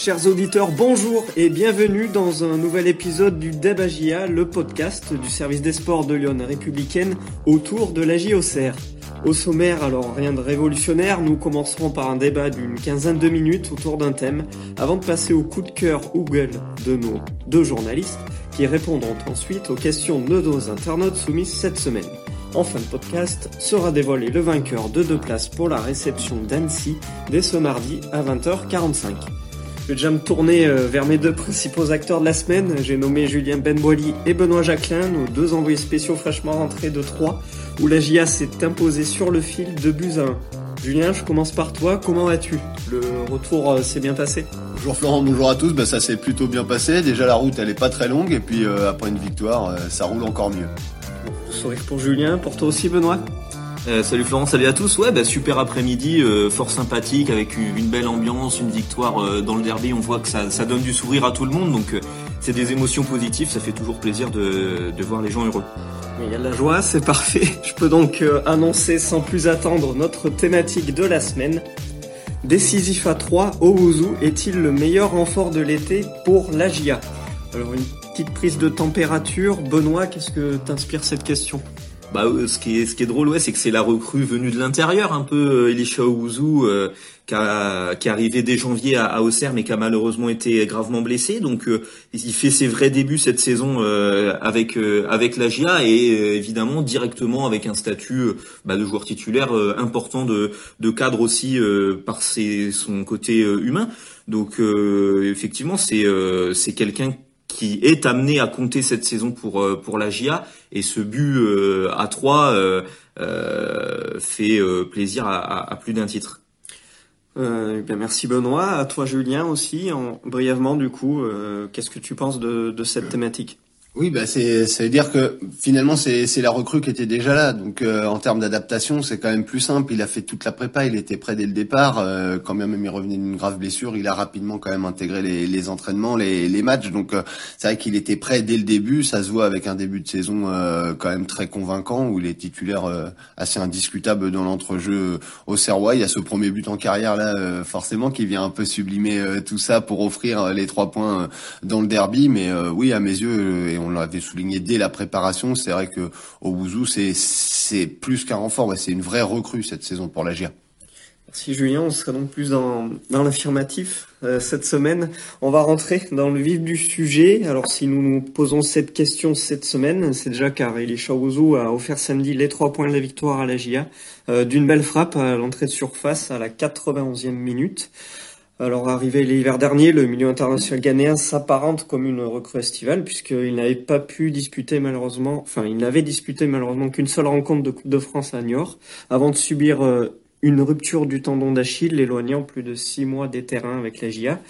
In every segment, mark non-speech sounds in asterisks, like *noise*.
Chers auditeurs, bonjour et bienvenue dans un nouvel épisode du Debagia, le podcast du service des sports de Lyon républicaine autour de la JOCR. Au sommaire, alors rien de révolutionnaire, nous commencerons par un débat d'une quinzaine de minutes autour d'un thème avant de passer au coup de cœur Google de nos deux journalistes qui répondront ensuite aux questions de nos internautes soumises cette semaine. En fin de podcast, sera dévoilé le vainqueur de deux places pour la réception d'Annecy dès ce mardi à 20h45. Je vais déjà me tourner euh, vers mes deux principaux acteurs de la semaine. J'ai nommé Julien Benboili et Benoît Jacquelin, nos deux envoyés spéciaux fraîchement rentrés de Troyes, où la GIA s'est imposée sur le fil de buts à 1. Julien, je commence par toi. Comment vas-tu? Le retour euh, s'est bien passé? Bonjour Florent, bonjour à tous. Ben, ça s'est plutôt bien passé. Déjà la route elle est pas très longue et puis euh, après une victoire, ça roule encore mieux. Sourire pour Julien, pour toi aussi Benoît? Euh, salut Florent, salut à tous. Ouais, bah, super après-midi, euh, fort sympathique, avec une belle ambiance, une victoire euh, dans le derby. On voit que ça, donne du sourire à tout le monde, donc c'est des émotions positives. Ça fait toujours plaisir de, voir les gens heureux. Il y a de la joie, c'est parfait. *laughs* Je peux donc annoncer sans plus attendre notre thématique de la semaine. Décisif à 3, Owuzu est-il le meilleur renfort de l'été pour l'AGIA Alors une petite prise de température. Benoît, qu'est-ce que t'inspire cette question? Bah, euh, ce qui est ce qui est drôle, ouais, c'est que c'est la recrue venue de l'intérieur, un peu euh, Elisha Ouzou, euh, qui, a, qui est arrivé dès janvier à, à Auxerre, mais qui a malheureusement été gravement blessé. Donc, il fait ses vrais débuts cette saison avec avec la GIA et évidemment directement avec un statut bah, de joueur titulaire important, de de cadre aussi par ses, son côté humain. Donc, effectivement, c'est c'est quelqu'un qui est amené à compter cette saison pour euh, pour la GIA et ce but euh, à 3 euh, fait plaisir à, plus d'un titre. Euh, bien merci Benoît, à toi Julien aussi. En, brièvement du coup, qu'est-ce que tu penses de, de cette thématique? Oui, bah c'est, ça veut dire que finalement c'est, c'est la recrue qui était déjà là. Donc euh, en termes d'adaptation, c'est quand même plus simple. Il a fait toute la prépa, il était prêt dès le départ. Euh, quand même il revenait d'une grave blessure, il a rapidement quand même intégré les, les entraînements, les, les matchs. Donc euh, c'est vrai qu'il était prêt dès le début. Ça se voit avec un début de saison quand même très convaincant où il est titulaire assez indiscutable dans l'entrejeu au Serrois. Il y a ce premier but en carrière là, forcément, qui vient un peu sublimer tout ça pour offrir les trois points dans le derby. Mais oui, à mes yeux on l'avait souligné dès la préparation, c'est vrai que au Bouzou, c'est plus qu'un renfort, c'est une vraie recrue cette saison pour la GIA. Merci Julien, on sera donc plus dans, l'affirmatif euh, cette semaine. On va rentrer dans le vif du sujet. Alors si nous nous posons cette question cette semaine, c'est déjà car Ouzou a offert samedi les trois points de la victoire à la GIA euh, d'une belle frappe à l'entrée de surface à la 91e minute. Alors arrivé l'hiver dernier, le milieu international ghanéen s'apparente comme une recrue estivale puisqu'il n'avait pas pu disputer malheureusement, enfin il n'avait disputé malheureusement qu'une seule rencontre de Coupe de France à Niort avant de subir euh, une rupture du tendon d'Achille, l'éloignant plus de six mois des terrains avec la GIA.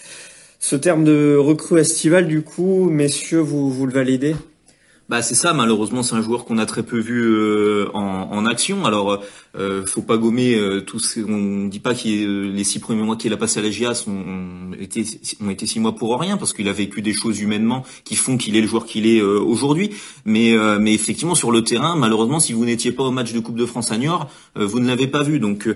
Ce terme de recrue estivale, du coup, messieurs, vous, vous le validez? Bah c'est ça, malheureusement c'est un joueur qu'on a très peu vu euh, en, en, action. Alors euh, faut pas gommer euh, tous. On dit pas que euh, les six premiers mois qu'il a passé à la GIA sont, ont, été, ont été six mois pour rien parce qu'il a vécu des choses humainement qui font qu'il est le joueur qu'il est euh, aujourd'hui. Mais mais effectivement sur le terrain, malheureusement si vous n'étiez pas au match de Coupe de France à Niort, vous ne l'avez pas vu. Donc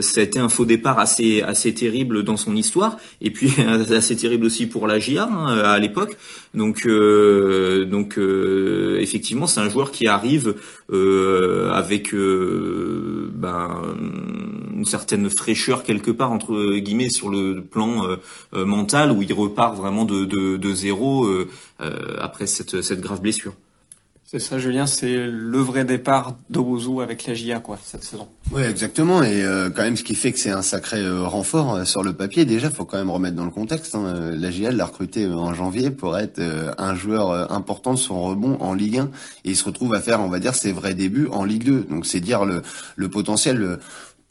ça a été un faux départ assez assez terrible dans son histoire et puis *laughs* assez terrible aussi pour la GIA hein, à l'époque. Donc donc effectivement, c'est un joueur qui arrive euh, avec euh, ben, une certaine fraîcheur quelque part entre guillemets sur le plan euh, mental où il repart vraiment de, zéro après cette grave blessure. C'est ça, Julien, c'est le vrai départ d'Owuzu avec la GIA, quoi, cette saison. Oui, exactement. Et euh, quand même, ce qui fait que c'est un sacré euh, renfort euh, sur le papier. Déjà, faut quand même remettre dans le contexte. Hein. La GIA l'a recruté en janvier pour être un joueur important de son rebond en Ligue 1, et il se retrouve à faire, on va dire, ses vrais débuts en Ligue 2. Donc, c'est dire le, le potentiel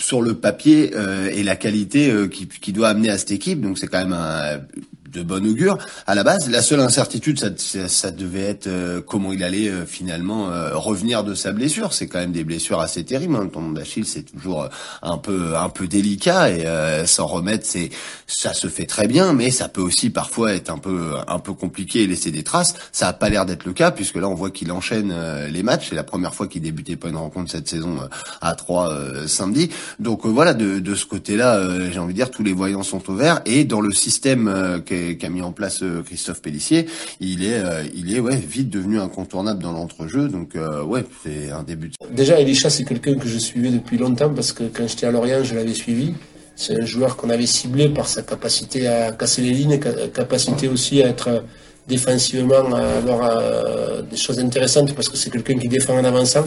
sur le papier et la qualité qui, qui, doit amener à cette équipe. Donc, c'est quand même un de bon augure à la base. La seule incertitude, ça, ça, devait être euh, comment il allait euh, finalement euh, revenir de sa blessure. C'est quand même des blessures assez terribles. Hein. Le tendon d'Achille, c'est toujours un peu un peu délicat et s'en remettre, c'est ça se fait très bien, mais ça peut aussi parfois être un peu un peu compliqué et laisser des traces. Ça a pas l'air d'être le cas puisque là on voit qu'il enchaîne les matchs. C'est la première fois qu'il débutait pas une rencontre cette saison à 3 samedi. Donc voilà, de, de ce côté-là, j'ai envie de dire tous les voyants sont au vert et dans le système qu'a mis en place euh, Christophe Pellissier, il est, euh, il est ouais, vite devenu incontournable dans l'entrejeu. Donc euh, ouais, c'est un début. Déjà, Elisha, c'est quelqu'un que je suivais depuis longtemps parce que quand j'étais à Lorient, je l'avais suivi. C'est un joueur qu'on avait ciblé par sa capacité à casser les lignes, capacité aussi à être défensivement, à avoir des choses intéressantes parce que c'est quelqu'un qui défend en avançant.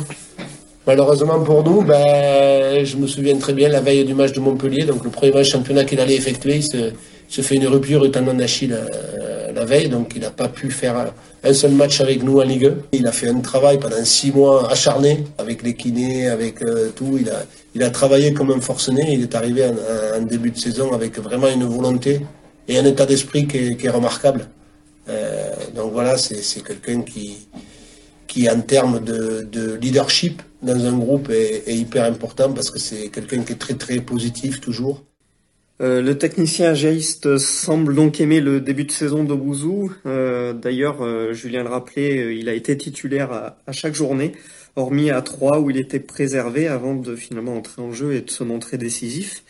Malheureusement pour nous, ben, je me souviens très bien la veille du match de Montpellier, donc le premier match championnat qu'il allait effectuer, se fait une rupture tendon d'Achille euh, la veille, donc il n'a pas pu faire un seul match avec nous en Ligue 1. Il a fait un travail pendant six mois acharné avec les kinés, avec euh, tout. Il a, il a travaillé comme un forcené. Il est arrivé en, début de saison avec vraiment une volonté et un état d'esprit qui, est remarquable. Euh, donc voilà, c'est quelqu'un qui, qui en termes de, leadership dans un groupe est, est hyper important parce que c'est quelqu'un qui est très très positif toujours. Euh, le technicien agéiste semble donc aimer le début de saison d'Obouzou. Euh, d'ailleurs, euh, Julien le rappelait, il a été titulaire à, chaque journée, hormis à trois où il était préservé avant de finalement entrer en jeu et de se montrer décisif.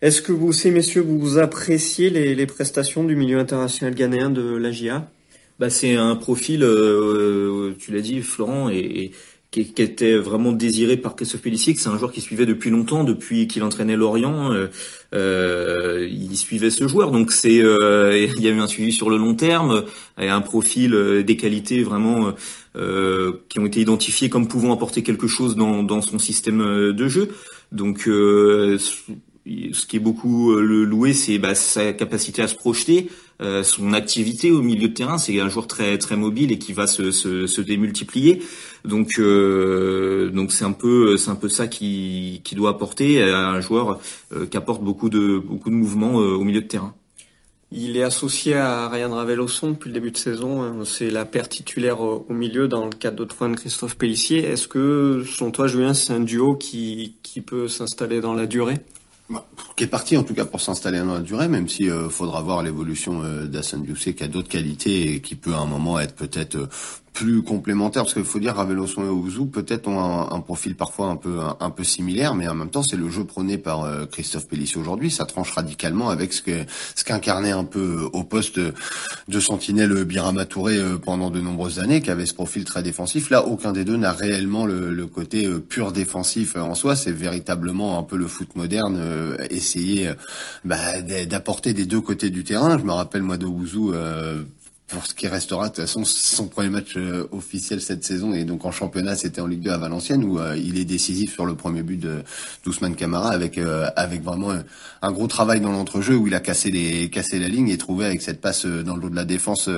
Est-ce que vous aussi, messieurs, vous appréciez les, prestations du milieu international ghanéen de la GIA bah, C'est un profil, tu l'as dit, Florent, et qui, était vraiment désiré par Christophe que c'est un joueur qui suivait depuis longtemps, depuis qu'il entraînait Lorient, euh, euh, il suivait ce joueur. Donc c'est, euh, *laughs* il y a eu un suivi sur le long terme, un profil, euh, des qualités vraiment qui ont été identifiées comme pouvant apporter quelque chose dans, dans son système de jeu. Donc ce qui est beaucoup le loué, c'est bah, sa capacité à se projeter, euh, son activité au milieu de terrain. C'est un joueur très très mobile et qui va se, se, se démultiplier. Donc euh, donc c'est un peu c'est un peu ça qui, qui doit apporter un joueur qui apporte beaucoup de beaucoup de mouvements au milieu de terrain. Il est associé à Ryan Ravelosson depuis le début de saison. C'est la paire titulaire au milieu dans le cadre de de Christophe Pellissier. Est-ce que, selon toi, Julien, c'est un duo qui, qui peut s'installer dans la durée? Bah, qui est parti en tout cas pour s'installer dans la durée, même si euh, faudra voir l'évolution euh, qui a d'autres qualités et qui peut à un moment être peut-être euh, plus complémentaires parce qu'il faut dire Raveloson et Ouzou peut-être ont un, profil parfois un peu un, peu similaire mais en même temps c'est le jeu prôné par euh, Christophe Pellissier aujourd'hui. Ça tranche radicalement avec ce que ce qu'incarnait un peu euh, au poste de sentinelle Birama Touré euh, pendant de nombreuses années qui avait ce profil très défensif. Là aucun des deux n'a réellement le, côté pur défensif en soi. C'est véritablement un peu le foot moderne essayer bah, d'apporter des deux côtés du terrain. Je me rappelle moi de Ouzou pour ce qui restera de toute façon son premier match euh, officiel cette saison. Et donc en championnat c'était en Ligue 2 à Valenciennes où euh, il est décisif sur le premier but de d'Ousmane Camara avec euh, avec vraiment un gros travail dans l'entrejeu où il a cassé les cassé la ligne et trouvé avec cette passe dans le dos de la défense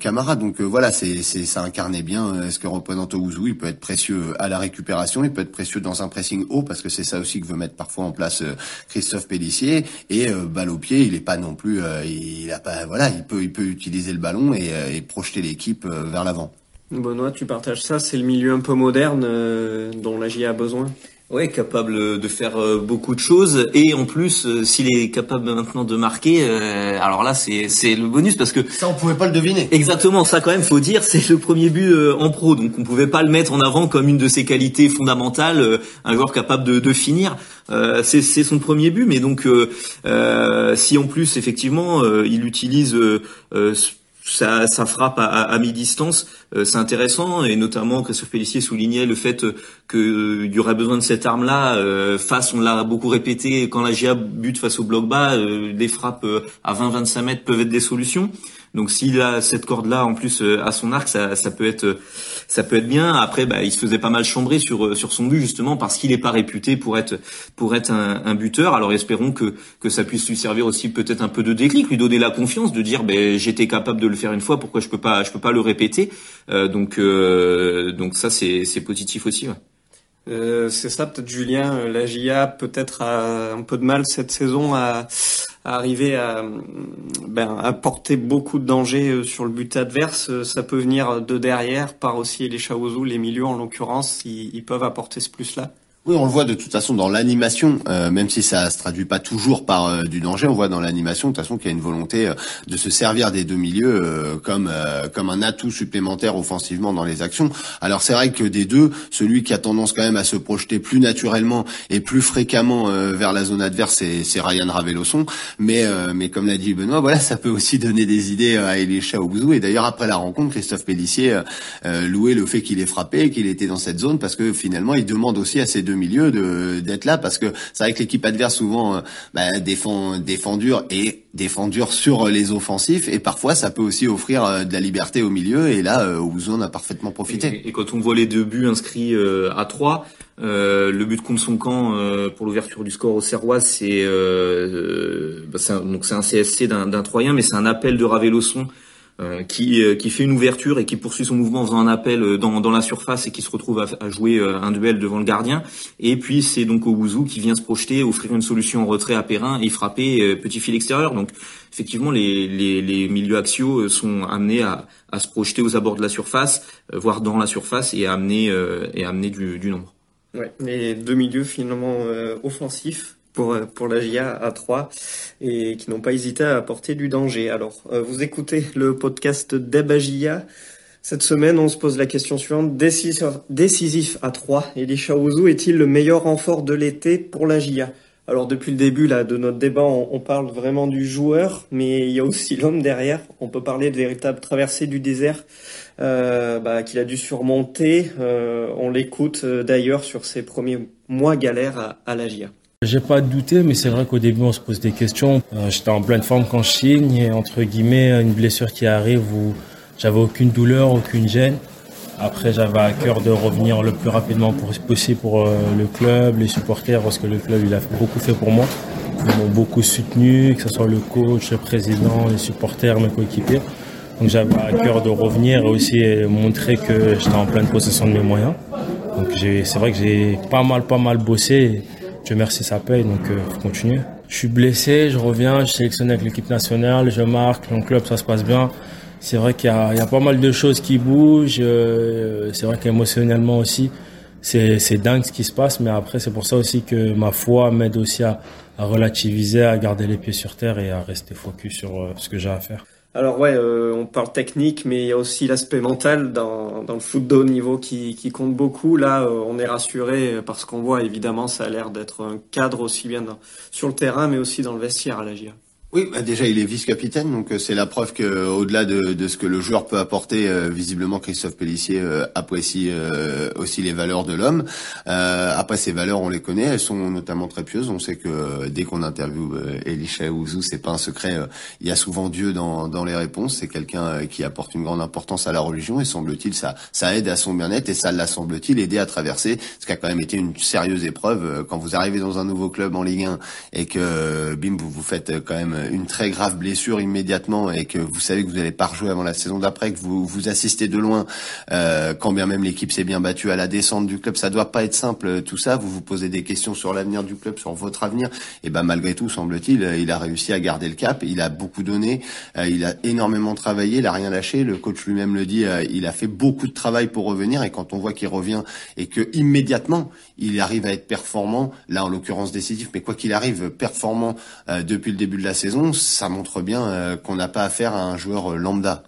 Camara. Donc voilà c'est c'est ça incarnait bien ce que représente Ouzou il peut être précieux à la récupération. Il peut être précieux dans un pressing haut parce que c'est ça aussi que veut mettre parfois en place Christophe Pellissier. Et balle au pied il est pas non plus il a pas voilà il peut il peut utiliser utiliser le ballon et, euh, et projeter l'équipe euh, vers l'avant. Benoît, tu partages ça, c'est le milieu un peu moderne euh, dont la GIA a besoin? Oui, capable de faire beaucoup de choses et en plus, s'il est capable maintenant de marquer, alors là c'est c'est le bonus parce que ça on pouvait pas le deviner. Exactement, ça quand même faut dire, c'est le premier but en pro, donc on pouvait pas le mettre en avant comme une de ses qualités fondamentales, un joueur capable de, de finir. c'est c'est son premier but, mais donc si en plus effectivement il utilise ça, ça frappe à, mi-distance, euh, c'est intéressant et notamment Christophe Pellissier soulignait le fait qu'il euh, y aurait besoin de cette arme-là euh, face, on l'a beaucoup répété, quand la GIA bute face au bloc bas, les frappes à 20-25 mètres peuvent être des solutions. Donc s'il a cette corde-là en plus à son arc, ça, ça peut être ça peut être bien. Après, bah, il se faisait pas mal chambrer sur euh, sur son but justement parce qu'il n'est pas réputé pour être pour être un, un, buteur. Alors espérons que que ça puisse lui servir aussi peut-être un peu de déclic, lui donner la confiance de dire ben j'étais capable de le faire une fois, pourquoi je peux pas je peux pas le répéter. Euh, donc euh, donc ça c'est c'est positif aussi. Ouais. Euh, c'est ça peut-être Julien, la GIA peut-être a un peu de mal cette saison à, arriver à, ben, apporter beaucoup de danger sur le but adverse. Ça peut venir de derrière, par aussi les Chaouzou, les milieux en l'occurrence, ils peuvent apporter ce plus-là. Oui, on le voit de toute façon dans l'animation, euh, même si ça se traduit pas toujours par euh, du danger, on voit dans l'animation de toute façon qu'il y a une volonté euh, de se servir des deux milieux comme comme un atout supplémentaire offensivement dans les actions. Alors c'est vrai que des deux, celui qui a tendance quand même à se projeter plus naturellement et plus fréquemment vers la zone adverse, c'est Ryan Raveloson. Mais mais comme l'a dit Benoît, voilà, ça peut aussi donner des idées à Elisha Ouzou. Et d'ailleurs après la rencontre, Christophe Pellissier louait le fait qu'il ait frappé, qu'il était dans cette zone parce que finalement il demande aussi à ces deux milieu de d'être là parce que c'est vrai que l'équipe adverse souvent euh, bah, défend défend dur et défend dur sur les offensifs et parfois ça peut aussi offrir euh, de la liberté au milieu et là euh, Ouzon a parfaitement profité. Et, quand on voit les deux buts inscrits à 3 le but contre son camp pour l'ouverture du score au Serrois, c'est bah, donc c'est un CSC d'un Troyen, mais c'est un appel de Raveloson euh, qui, euh, qui fait une ouverture et qui poursuit son mouvement en faisant un appel euh, dans, dans la surface et qui se retrouve à, jouer un duel devant le gardien. Et puis c'est donc Ouzou qui vient se projeter, offrir une solution en retrait à Perrin et frapper petit fil extérieur. Donc effectivement, les, les, les milieux axiaux sont amenés à, à, se projeter aux abords de la surface, voire dans la surface et à amener, et amener du, du nombre. Ouais, les deux milieux finalement offensifs pour, euh, pour la GIA à 3 et qui n'ont pas hésité à apporter du danger. Alors, euh, vous écoutez le podcast d'Ebagia. Cette semaine, on se pose la question suivante. Décisif, décisif à 3, Elisha Ouzou est-il le meilleur renfort de l'été pour la GIA alors depuis le début là de notre débat, on, parle vraiment du joueur, mais il y a aussi *laughs* l'homme derrière. On peut parler de véritable traversée du désert euh, bah, qu'il a dû surmonter. Euh, on l'écoute d'ailleurs sur ses premiers mois galères à, à la GIA. J'ai pas douté, mais c'est vrai qu'au début on se pose des questions. Euh, j'étais en pleine forme quand je signe, et entre guillemets une blessure qui arrive où j'avais aucune douleur, aucune gêne. Après j'avais à cœur de revenir le plus rapidement possible pour euh, le club, les supporters, parce que le club il a beaucoup fait pour moi. Ils m'ont beaucoup soutenu, que ce soit le coach, le président, les supporters, mes coéquipiers. Donc j'avais à cœur de revenir et aussi montrer que j'étais en pleine possession de mes moyens. Donc c'est vrai que j'ai pas mal, pas mal bossé. Dieu merci, ça paye, donc euh, faut continuer. Je suis blessé, je reviens, je sélectionne avec l'équipe nationale, je marque, mon club, ça se passe bien. C'est vrai qu'il y, a pas mal de choses qui bougent. Euh, c'est vrai qu'émotionnellement aussi, c'est dingue ce qui se passe. Mais après, c'est pour ça aussi que ma foi m'aide aussi à, à, relativiser, à garder les pieds sur terre et à rester focus sur euh, ce que j'ai à faire. Alors ouais, euh, on parle technique, mais il y a aussi l'aspect mental dans, dans le foot haut niveau qui, compte beaucoup. Là, euh, on est rassuré parce qu'on voit évidemment ça a l'air d'être un cadre aussi bien sur le terrain, mais aussi dans le vestiaire à la GIA. Oui, bah déjà il est vice-capitaine, donc euh, c'est la preuve que au-delà de, de, ce que le joueur peut apporter, euh, visiblement Christophe Pellissier euh, apprécie aussi les valeurs de l'homme. après ces valeurs, on les connaît, elles sont notamment très pieuses. On sait que dès qu'on interviewe Elisha Ouzou, c'est pas un secret. il y a souvent Dieu dans, dans les réponses. C'est quelqu'un qui apporte une grande importance à la religion et semble-t-il ça ça aide à son bien-être et ça l'a semble-t-il aidé à traverser ce qui a quand même été une sérieuse épreuve quand vous arrivez dans un nouveau club en Ligue 1 et que bim vous vous faites quand même une très grave blessure immédiatement et que vous savez que vous n'allez pas rejouer avant la saison d'après, que vous vous assistez de loin, euh, quand bien même l'équipe s'est bien battue à la descente du club, ça doit pas être simple euh, tout ça. Vous vous posez des questions sur l'avenir du club, sur votre avenir. Et ben malgré tout, semble-t-il, il a réussi à garder le cap. Il a beaucoup donné, euh, il a énormément travaillé, il a rien lâché. Le coach lui-même le dit, il a fait beaucoup de travail pour revenir. Et quand on voit qu'il revient et que immédiatement il arrive à être performant, là en l'occurrence décisif, mais quoi qu'il arrive, performant depuis le début de la ça montre bien euh, qu'on n'a pas affaire à un joueur euh, lambda.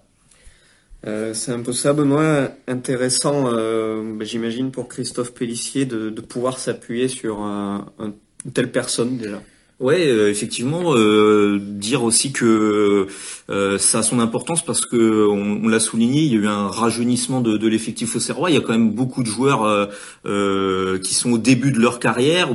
Euh, c'est un peu ça, Benoît. Intéressant, bah, j'imagine, pour Christophe Pellissier de, pouvoir s'appuyer sur une telle personne déjà. Ouais, effectivement, dire aussi que ça a son importance parce que on, l'a souligné, il y a eu un rajeunissement de, de l'effectif au Serrois. Il y a quand même beaucoup de joueurs qui sont au début de leur carrière,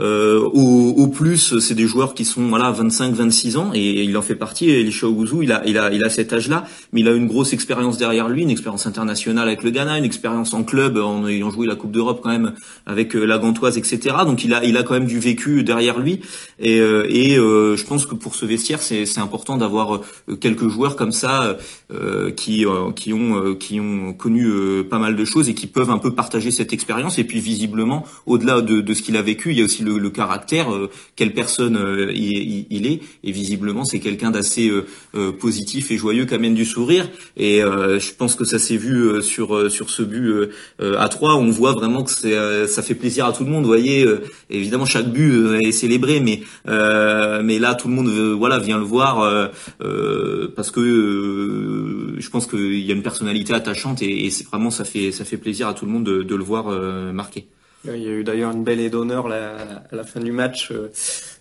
euh, au, au, plus, c'est des joueurs qui sont voilà 25-26 ans et, il en fait partie. Elisha Ouzou, il a, il a, il a cet âge-là, mais il a une grosse expérience derrière lui, une expérience internationale avec le Ghana, une expérience en club en ayant joué la Coupe d'Europe quand même avec euh, la Gantoise, etc. Donc il a, il a quand même du vécu derrière lui Et, et je pense que pour ce vestiaire, c'est important d'avoir quelques joueurs comme ça qui qui ont qui ont connu pas mal de choses et qui peuvent un peu partager cette expérience. Et puis visiblement, au-delà de, de, ce qu'il a vécu, il y a aussi le, le caractère, quelle personne il, il, est. Et visiblement, c'est quelqu'un d'assez positif et joyeux qui amène du sourire. Et je pense que ça s'est vu sur sur ce but à 3 on voit vraiment que c'est ça fait plaisir à tout le monde. Vous voyez, évidemment chaque but est célébré, mais mais là tout le monde voilà vient le voir parce que je pense qu'il y a une personnalité attachante et, c'est vraiment ça fait ça fait plaisir à tout le monde de, de le voir marqué. Il y a eu d'ailleurs une belle aide d'honneur à la fin du match euh,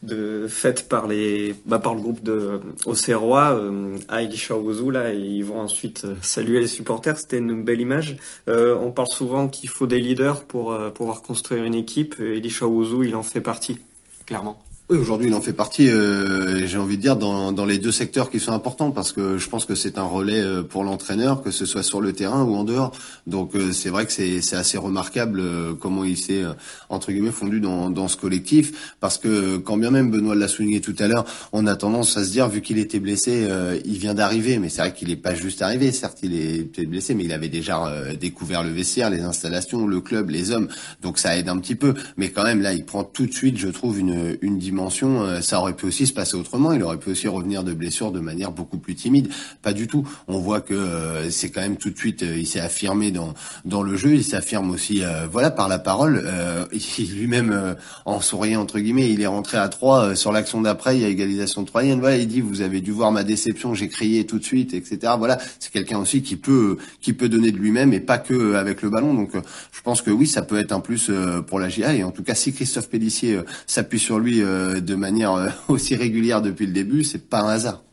de faite par les bah, par le groupe de Auxerrois euh, à Elisha là et ils vont ensuite euh, saluer les supporters. C'était une belle image. Euh, on parle souvent qu'il faut des leaders pour pouvoir construire une équipe. Elisha Ouzou, il en fait partie, clairement. Oui, aujourd'hui, il en fait partie. Euh, j'ai envie de dire dans, dans les deux secteurs qui sont importants parce que je pense que c'est un relais euh, pour l'entraîneur, que ce soit sur le terrain ou en dehors. Donc euh, c'est vrai que c'est, assez remarquable euh, comment il s'est entre guillemets fondu dans, dans ce collectif parce que quand bien même Benoît l'a souligné tout à l'heure, on a tendance à se dire vu qu'il était blessé, il vient d'arriver, mais c'est vrai qu'il n'est pas juste arrivé. Certes, il est blessé, mais il avait déjà découvert le vestiaire, les installations, le club, les hommes. Donc ça aide un petit peu. Mais quand même là, il prend tout de suite, je trouve, une, une dimension euh, ça aurait pu aussi se passer autrement. Il aurait pu aussi revenir de blessure de manière beaucoup plus timide. Pas du tout. On voit que euh, c'est quand même tout de suite, euh, il s'est affirmé dans dans le jeu. Il s'affirme aussi, voilà, par la parole. *laughs* il lui-même, en souriant entre guillemets, il est rentré à 3 sur l'action d'après. Il y a égalisation troisième. Voilà, il dit, vous avez dû voir ma déception. J'ai crié tout de suite, etc. Voilà, c'est quelqu'un aussi qui peut qui peut donner de lui-même et pas que avec le ballon. Donc, je pense que oui, ça peut être un plus pour la GIA. Et en tout cas, si Christophe Pellissier s'appuie sur lui de manière euh, *laughs* aussi régulière depuis le début, c'est pas un hasard.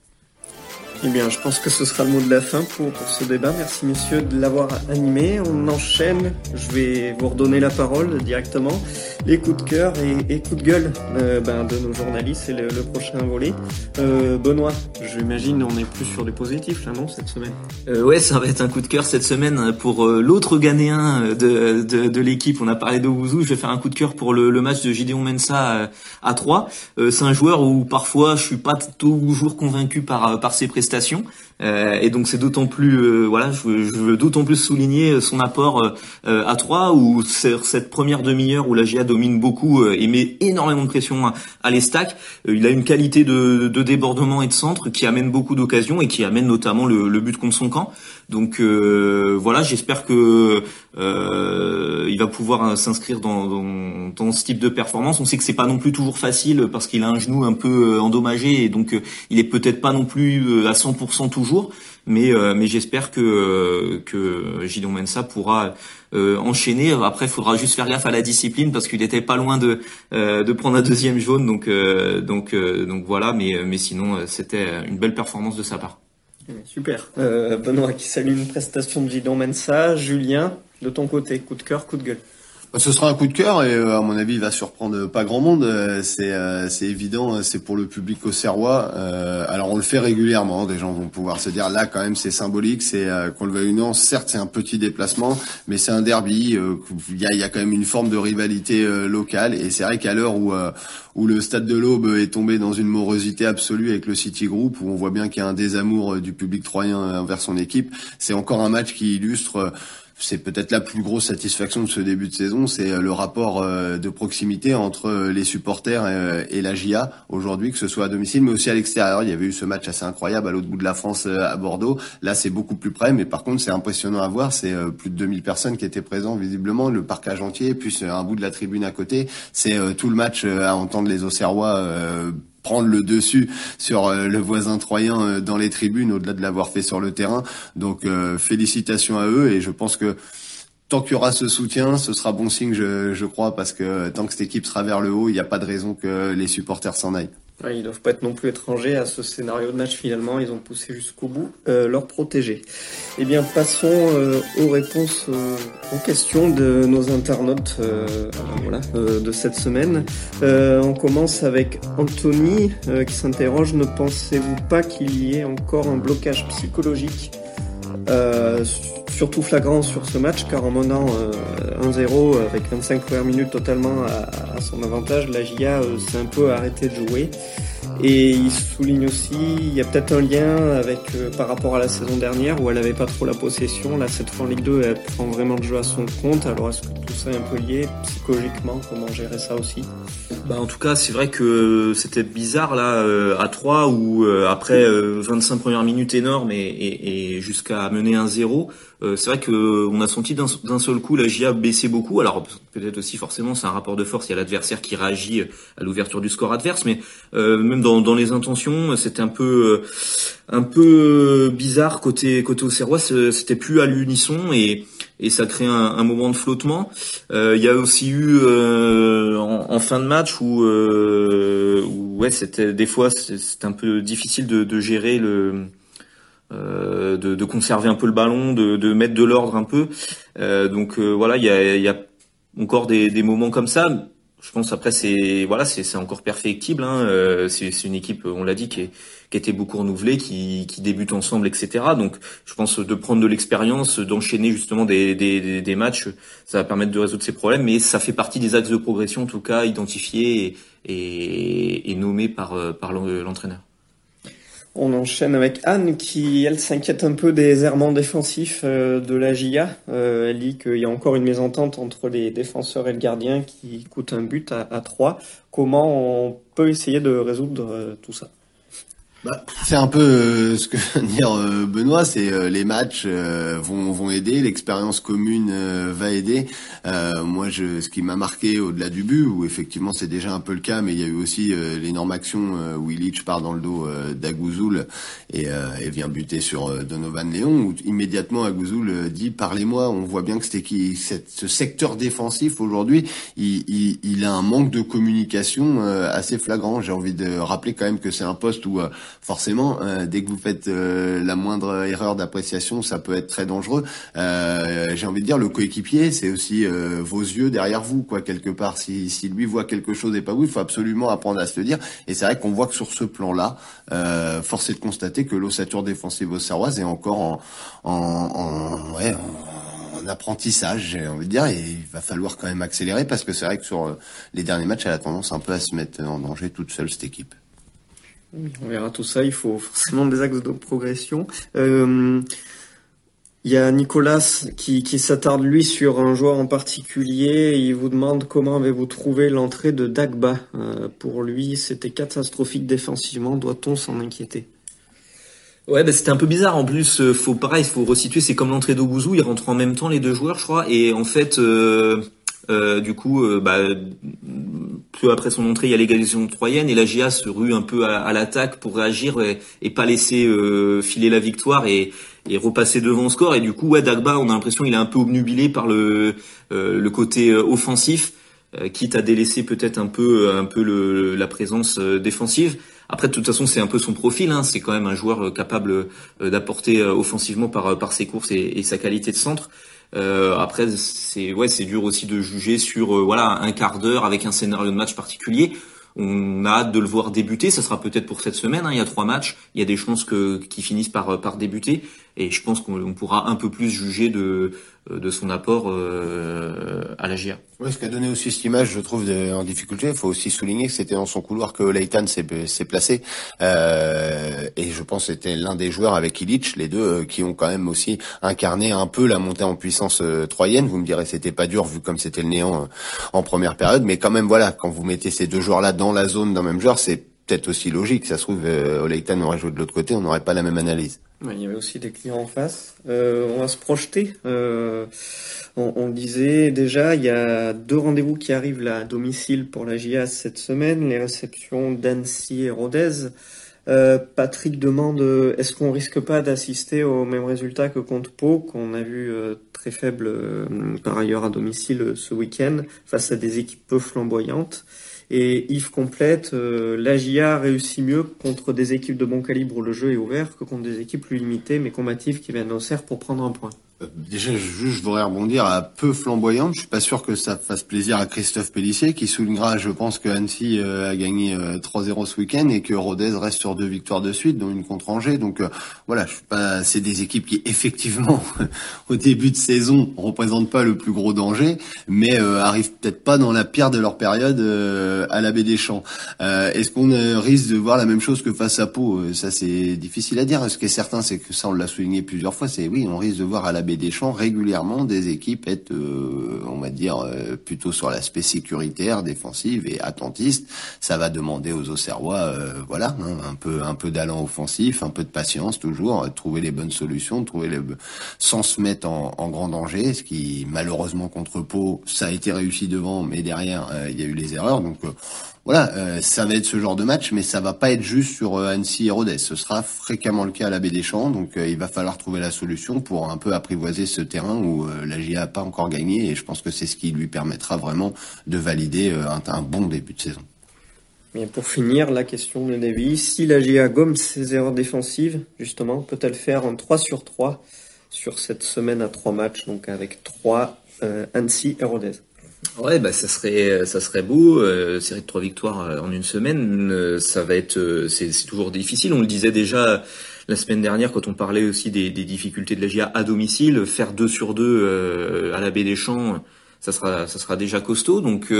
Eh bien, je pense que ce sera le mot de la fin pour, pour ce débat. Merci messieurs de l'avoir animé. On enchaîne. Je vais vous redonner la parole directement. Les coups de cœur et, et coups de gueule euh, ben, de nos journalistes. C'est le, prochain volet. Euh, Benoît, j'imagine on est plus sur du positif là, non, cette semaine? Euh, Ouais, ça va être un coup de cœur cette semaine pour euh, l'autre Ghanéen de, de, de l'équipe. On a parlé de Ouzou. Je vais faire un coup de cœur pour le, le match de Gideon Mensa à 3. c'est un joueur où parfois je suis pas toujours convaincu par, par ses prestations euh, et donc c'est d'autant plus, euh, voilà, je veux, d'autant plus souligner son apport euh, à 3 où cette première demi-heure où la GIA domine beaucoup et met énormément de pression à, l'estac, il a une qualité de, débordement et de centre qui amène beaucoup d'occasions et qui amène notamment le, but contre son camp. Donc voilà, j'espère que il va pouvoir s'inscrire dans, dans, dans, ce type de performance. On sait que c'est pas non plus toujours facile parce qu'il a un genou un peu endommagé et donc il est peut-être pas non plus à 100% toujours, mais euh, mais j'espère que euh, que Gideon Mensa pourra euh, enchaîner. Après, il faudra juste faire gaffe à la discipline parce qu'il était pas loin de de prendre un deuxième jaune, donc donc donc voilà. Mais mais sinon, c'était une belle performance de sa part. Super. Benoît qui salue une prestation de Gideon Mensa. Julien, de ton côté, coup de cœur, coup de gueule. Ce sera un coup de cœur et euh, à mon avis il va surprendre pas grand monde. Euh, c'est euh, c'est évident, c'est pour le public au Serrois. alors on le fait régulièrement. Des gens vont pouvoir se dire là quand même c'est symbolique. C'est qu'on le veuille ou non. Certes c'est un petit déplacement, mais c'est un derby. Il y a, y a quand même une forme de rivalité locale et c'est vrai qu'à l'heure où où le stade de l'Aube est tombé dans une morosité absolue avec le City Group, où on voit bien qu'il y a un désamour du public troyen envers son équipe, c'est encore un match qui illustre c'est peut-être la plus grosse satisfaction de ce début de saison, c'est euh, le rapport euh, de proximité entre euh, les supporters et la GIA aujourd'hui, que ce soit à domicile mais aussi à l'extérieur. Il y avait eu ce match assez incroyable à l'autre bout de la France à Bordeaux. Là, c'est beaucoup plus près, mais par contre, c'est impressionnant à voir. C'est plus de 2000 personnes qui étaient présentes visiblement, le parcage entier, puis un bout de la tribune à côté. C'est tout le match à entendre les Auxerrois prendre le dessus sur euh, le voisin troyen euh, dans les tribunes au-delà de l'avoir fait sur le terrain. Donc euh, félicitations à eux et je pense que tant qu'il y aura ce soutien, ce sera bon signe, je, je crois, parce que tant que cette équipe sera vers le haut, il n'y a pas de raison que les supporters s'en aillent. Ouais, ils doivent pas être non plus étrangers à ce scénario de match finalement. Ils ont poussé jusqu'au bout euh, leur protéger. Eh bien, passons euh, aux réponses euh, aux questions de nos internautes euh, voilà, de cette semaine. on commence avec Anthony qui s'interroge ne pensez-vous pas qu'il y ait encore un blocage psychologique surtout flagrant sur ce match car en menant 1-0 avec 25 premières minutes totalement à, son avantage, la GIA s'est un peu arrêté de jouer. Et il souligne aussi, il y a peut-être un lien avec par rapport à la saison dernière où elle n'avait pas trop la possession. Là, cette fois en Ligue 2, elle prend vraiment le jeu à son compte. Alors, est-ce que tout ça est un peu lié psychologiquement? Comment gérer ça aussi? Bah, en tout cas, c'est vrai que c'était bizarre là à 3 où après 25 premières minutes énormes et, jusqu'à mener un 0 euh, c'est vrai que euh, on a senti d'un seul coup la GIA baisser beaucoup. Alors peut-être aussi forcément c'est un rapport de force. Il y a l'adversaire qui réagit à l'ouverture du score adverse, mais euh, même dans, dans, les intentions, c'était un peu un peu bizarre côté côté Auxerrois. C'était plus à l'unisson et et ça crée un, un, moment de flottement. il y a aussi eu en, en, fin de match où, où ouais c'était des fois c'était un peu difficile de, de gérer le euh, de, de, conserver un peu le ballon, de, de mettre de l'ordre un peu. Euh, donc euh, voilà, il y a, y a, encore des, des, moments comme ça. Je pense après c'est voilà c'est encore perfectible. Hein. Euh, c'est une équipe, on l'a dit, qui, est, qui était beaucoup renouvelée, qui, qui débute ensemble, etc. Donc je pense de prendre de l'expérience, d'enchaîner justement des, des, des, matchs, ça va permettre de résoudre ces problèmes. Mais ça fait partie des axes de progression en tout cas identifiés et, et, et nommés par par l'entraîneur. On enchaîne avec Anne qui, elle, s'inquiète un peu des errements défensifs euh, de la GIA. Euh, elle dit qu'il y a encore une mésentente entre les défenseurs et le gardien qui coûte un but à, 3. Comment on peut essayer de résoudre euh, tout ça? Bah, c'est un peu euh, ce que vient dire euh, Benoît, c'est euh, les matchs vont, vont aider, l'expérience commune va aider. moi, je, ce qui m'a marqué au-delà du but, où effectivement c'est déjà un peu le cas, mais il y a eu aussi l'énorme action où Illich part dans le dos d'Agouzoul et, et, vient buter sur Donovan Léon, où immédiatement Agouzoul dit parlez-moi. On voit bien que c'était qui, ce secteur défensif aujourd'hui, il, il, il, a un manque de communication assez flagrant. J'ai envie de rappeler quand même que c'est un poste où forcément, euh, dès que vous faites euh, la moindre erreur d'appréciation, ça peut être très dangereux. Euh, j'ai envie de dire, le coéquipier, c'est aussi vos yeux derrière vous, quoi, quelque part. Si, si lui voit quelque chose et pas vous, il faut absolument apprendre à se le dire. Et c'est vrai qu'on voit que sur ce plan-là, euh, force est de constater que l'ossature défensive auxerroise est encore en, en, en, ouais, en apprentissage, j'ai envie de dire, et il va falloir quand même accélérer parce que c'est vrai que sur les derniers matchs, elle a tendance un peu à se mettre en danger toute seule cette équipe. On verra tout ça, il faut forcément des axes de progression. Euh, il y a Nicolas qui, s'attarde lui sur un joueur en particulier. Il vous demande comment avez-vous trouvé l'entrée de Dagba. Euh, pour lui, c'était catastrophique défensivement. Doit-on s'en inquiéter? Ouais, bah c'était un peu bizarre. En plus, euh, faut pareil, faut resituer. C'est comme l'entrée d'Ogouzou. Ils rentrent en même temps les deux joueurs, je crois. Et en fait, du coup, bah, peu après son entrée, il y a l'égalisation troyenne et la GIA se rue un peu à, l'attaque pour réagir et, pas laisser euh, filer la victoire et, repasser devant le score. Et du coup, ouais, Dagba, on a l'impression qu'il est un peu obnubilé par le, le côté offensif, quitte à délaisser peut-être un peu, un peu la présence défensive. Après, de toute façon, c'est un peu son profil. Hein. C'est quand même un joueur capable d'apporter offensivement par, par ses courses et sa qualité de centre. Euh, après, c'est ouais, c'est dur aussi de juger sur euh, voilà un quart d'heure avec un scénario de match particulier. On a hâte de le voir débuter. Ça sera peut-être pour cette semaine. Hein. Il y a trois matchs. Il y a des chances que qu'ils finissent par par débuter. Et je pense qu'on pourra un peu plus juger de de son apport euh, à la GIA. Oui, ce qui a donné aussi cette image, je trouve, en difficulté. Il faut aussi souligner que c'était dans son couloir que Leighton s'est placé. Euh, et je pense que c'était l'un des joueurs avec Illich, les deux, euh, qui ont quand même aussi incarné un peu la montée en puissance euh, troyenne. Vous me direz, c'était pas dur vu comme c'était le néant en première période. Mais quand même, voilà, quand vous mettez ces deux joueurs-là dans la zone d'un même joueur, c'est peut-être aussi logique. Ça se trouve, euh, Leighton aurait joué de l'autre côté, on n'aurait pas la même analyse. Il y avait aussi des clients en face. on va se projeter. On, disait déjà, il y a deux rendez-vous qui arrivent là à domicile pour la GIA cette semaine, les réceptions d'Annecy et Rodez. Euh, Patrick demande est-ce qu'on risque pas d'assister au même résultat que contre Pau, qu'on a vu euh, très faible euh, par ailleurs à domicile ce week-end, face à des équipes peu flamboyantes? Et Yves complète, la GIA réussit mieux contre des équipes de bon calibre où le jeu est ouvert que contre des équipes plus limitées mais combatives qui viennent au cerf pour prendre un point. Euh, déjà, je, voudrais rebondir à peu flamboyante. Je suis pas sûr que ça fasse plaisir à Christophe Pellissier, qui soulignera, je pense, que Annecy euh, a gagné 3-0 euh, ce week-end et que Rodez reste sur deux victoires de suite, dont une contre Angers. Donc voilà, je suis pas. C'est des équipes qui, effectivement, *laughs* au début de saison, représentent pas le plus gros danger, mais arrivent peut-être pas dans la pire de leur période à la baie des Champs. Est-ce qu'on risque de voir la même chose que face à Pau? Ça, c'est difficile à dire. Ce qui est certain, c'est que ça, on l'a souligné plusieurs fois. C'est oui, on risque de voir à la baie des Champs régulièrement des équipes être, euh, on va dire, euh, plutôt sur l'aspect sécuritaire, défensif et attentiste. Ça va demander aux Auxerrois, euh, voilà, hein, un peu, un peu d'allant offensif, un peu de patience toujours, trouver les bonnes solutions, trouver les, sans se mettre en, grand danger. Ce qui malheureusement contre Pau, ça a été réussi devant, mais derrière il y a eu les erreurs. Donc voilà, euh, ça va être ce genre de match, mais ça va pas être juste sur euh, Annecy et Rodez. Ce sera fréquemment le cas à la Baie des Champs, donc euh, il va falloir trouver la solution pour un peu apprivoiser ce terrain où la GIA n'a pas encore gagné, et je pense que c'est ce qui lui permettra vraiment de valider un, bon début de saison. Bien, pour finir, la question de Davy, si la GIA gomme ses erreurs défensives, justement, peut-elle faire un 3 sur 3 sur cette semaine à 3 matchs, donc avec 3 Annecy et Rodez? Ouais, bah ça serait ça serait beau. Euh, série de trois victoires euh, en une semaine, euh, ça va être euh, c'est toujours difficile. On le disait déjà la semaine dernière quand on parlait aussi des, des difficultés de la GIA à domicile. Faire deux sur deux à la baie des Champs, ça sera ça sera déjà costaud. Donc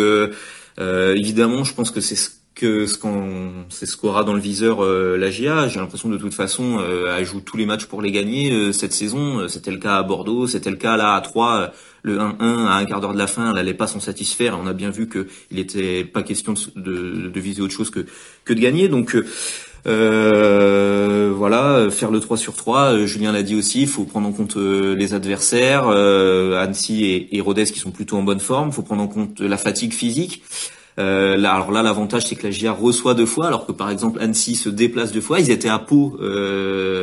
évidemment, je pense que c'est ce que ce qu'on c'est ce qu'aura dans le viseur la GIA. J'ai l'impression de toute façon elle joue tous les matchs pour les gagner cette saison. C'était le cas à Bordeaux, c'était le cas là à Troyes le 1-1 à un quart d'heure de la fin, elle n'allait pas s'en satisfaire. On a bien vu qu'il n'était pas question de, de, viser autre chose que, que de gagner. Donc euh, voilà, faire le 3 sur 3, euh, Julien l'a dit aussi, il faut prendre en compte euh, les adversaires, euh, Annecy et, et qui sont plutôt en bonne forme, il faut prendre en compte la fatigue physique. Là, alors là, l'avantage c'est que la GIA reçoit deux fois, alors que par exemple Annecy se déplace deux fois. Ils étaient à Pau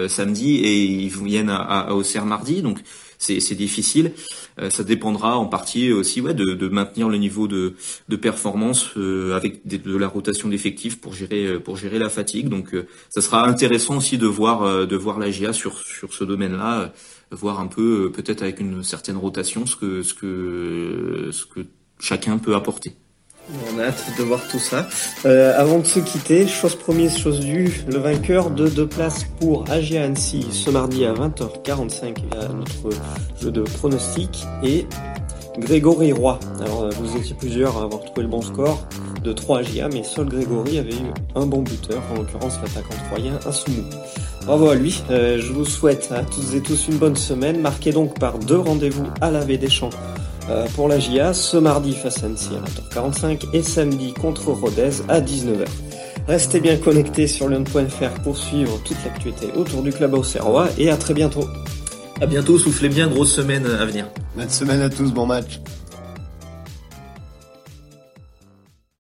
samedi et ils viennent à, à, à Auxerre mardi, donc c'est difficile. Euh, ça dépendra en partie aussi ouais, de, de maintenir le niveau de, de performance euh, avec de la rotation d'effectifs pour gérer euh, pour gérer la fatigue. Donc ça sera intéressant aussi de voir de voir la GA sur sur ce domaine-là, voir un peu peut-être avec une certaine rotation ce que ce que ce que chacun peut apporter. On a hâte de voir tout ça. Euh, avant de se quitter, chose promise, chose due, le vainqueur de deux places pour Agia Annecy ce mardi à 20h45 à notre jeu de pronostic et Grégory Roy. Alors euh, vous étiez plusieurs à avoir trouvé le bon score de 3 Agia, mais seul Grégory avait eu un bon buteur, en l'occurrence l'attaquant troyen Asumou. Bravo à lui, euh, je vous souhaite à tous et tous une bonne semaine, marquée donc par deux rendez-vous à la baie des Champs pour la GIA ce mardi face à Annecy à 20h45 et samedi contre Rodez à 19h. Restez bien connectés sur lyon.fr pour suivre toute l'actualité autour du club auxerrois et à très bientôt. À bientôt, soufflez bien, grosse semaine à venir. Bonne semaine à tous, bon match.